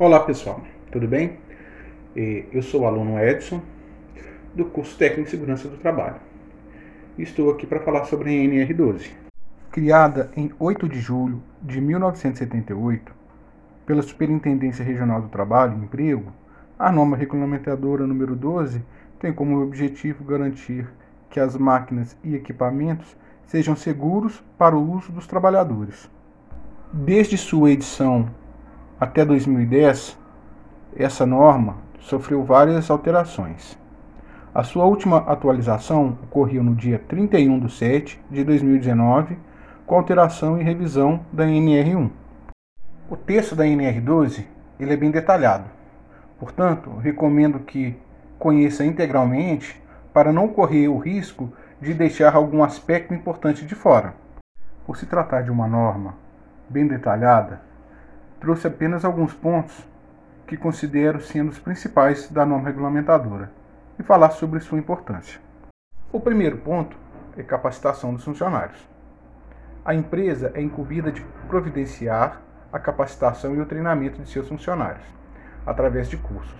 Olá pessoal, tudo bem? Eu sou o aluno Edson, do curso Técnico de Segurança do Trabalho. Estou aqui para falar sobre a NR12. Criada em 8 de julho de 1978 pela Superintendência Regional do Trabalho e Emprego, a norma regulamentadora número 12 tem como objetivo garantir que as máquinas e equipamentos sejam seguros para o uso dos trabalhadores. Desde sua edição até 2010, essa norma sofreu várias alterações. A sua última atualização ocorreu no dia 31 de 7 de 2019, com alteração e revisão da NR1. O texto da NR12 ele é bem detalhado. Portanto, recomendo que conheça integralmente para não correr o risco de deixar algum aspecto importante de fora. Por se tratar de uma norma bem detalhada, trouxe apenas alguns pontos que considero sendo os principais da norma regulamentadora e falar sobre sua importância. O primeiro ponto é capacitação dos funcionários. A empresa é incumbida de providenciar a capacitação e o treinamento de seus funcionários através de cursos,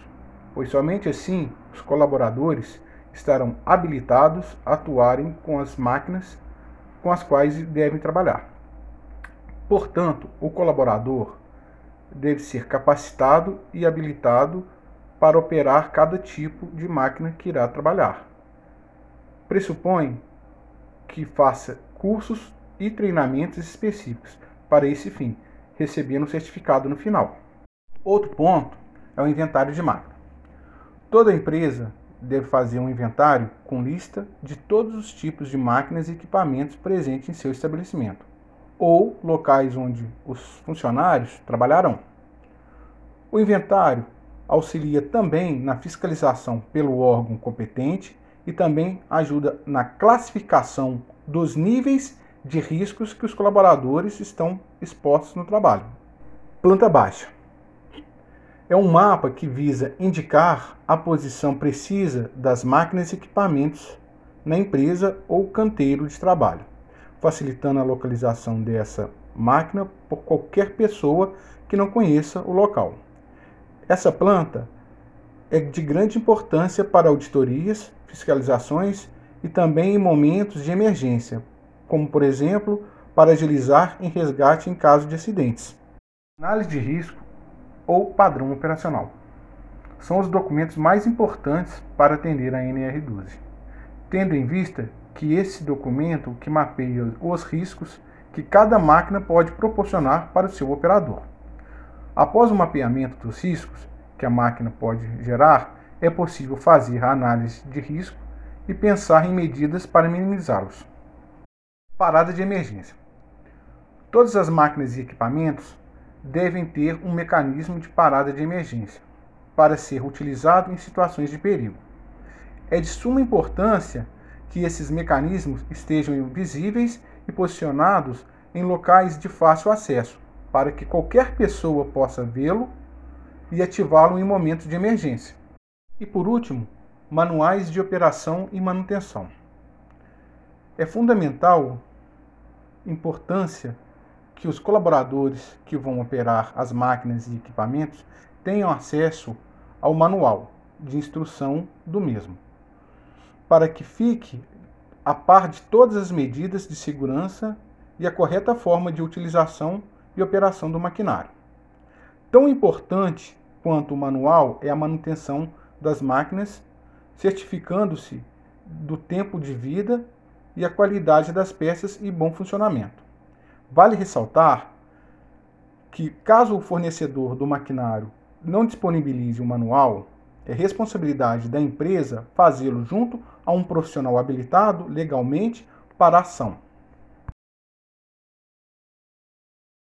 pois somente assim os colaboradores estarão habilitados a atuarem com as máquinas com as quais devem trabalhar. Portanto, o colaborador deve ser capacitado e habilitado para operar cada tipo de máquina que irá trabalhar. Pressupõe que faça cursos e treinamentos específicos para esse fim, recebendo um certificado no final. Outro ponto é o inventário de máquina. Toda empresa deve fazer um inventário com lista de todos os tipos de máquinas e equipamentos presentes em seu estabelecimento ou locais onde os funcionários trabalharão. O inventário auxilia também na fiscalização pelo órgão competente e também ajuda na classificação dos níveis de riscos que os colaboradores estão expostos no trabalho. Planta baixa é um mapa que visa indicar a posição precisa das máquinas e equipamentos na empresa ou canteiro de trabalho facilitando a localização dessa máquina por qualquer pessoa que não conheça o local. Essa planta é de grande importância para auditorias, fiscalizações e também em momentos de emergência, como por exemplo para agilizar em resgate em caso de acidentes. Análise de risco ou padrão operacional são os documentos mais importantes para atender a NR12, tendo em vista que esse documento que mapeia os riscos que cada máquina pode proporcionar para o seu operador. Após o mapeamento dos riscos que a máquina pode gerar, é possível fazer a análise de risco e pensar em medidas para minimizá-los. Parada de emergência. Todas as máquinas e equipamentos devem ter um mecanismo de parada de emergência para ser utilizado em situações de perigo. É de suma importância que esses mecanismos estejam visíveis e posicionados em locais de fácil acesso, para que qualquer pessoa possa vê-lo e ativá-lo em momentos de emergência. E por último, manuais de operação e manutenção. É fundamental importância que os colaboradores que vão operar as máquinas e equipamentos tenham acesso ao manual de instrução do mesmo para que fique a par de todas as medidas de segurança e a correta forma de utilização e operação do maquinário. Tão importante quanto o manual é a manutenção das máquinas, certificando-se do tempo de vida e a qualidade das peças e bom funcionamento. Vale ressaltar que, caso o fornecedor do maquinário não disponibilize o manual, é responsabilidade da empresa fazê-lo junto a um profissional habilitado legalmente para a ação.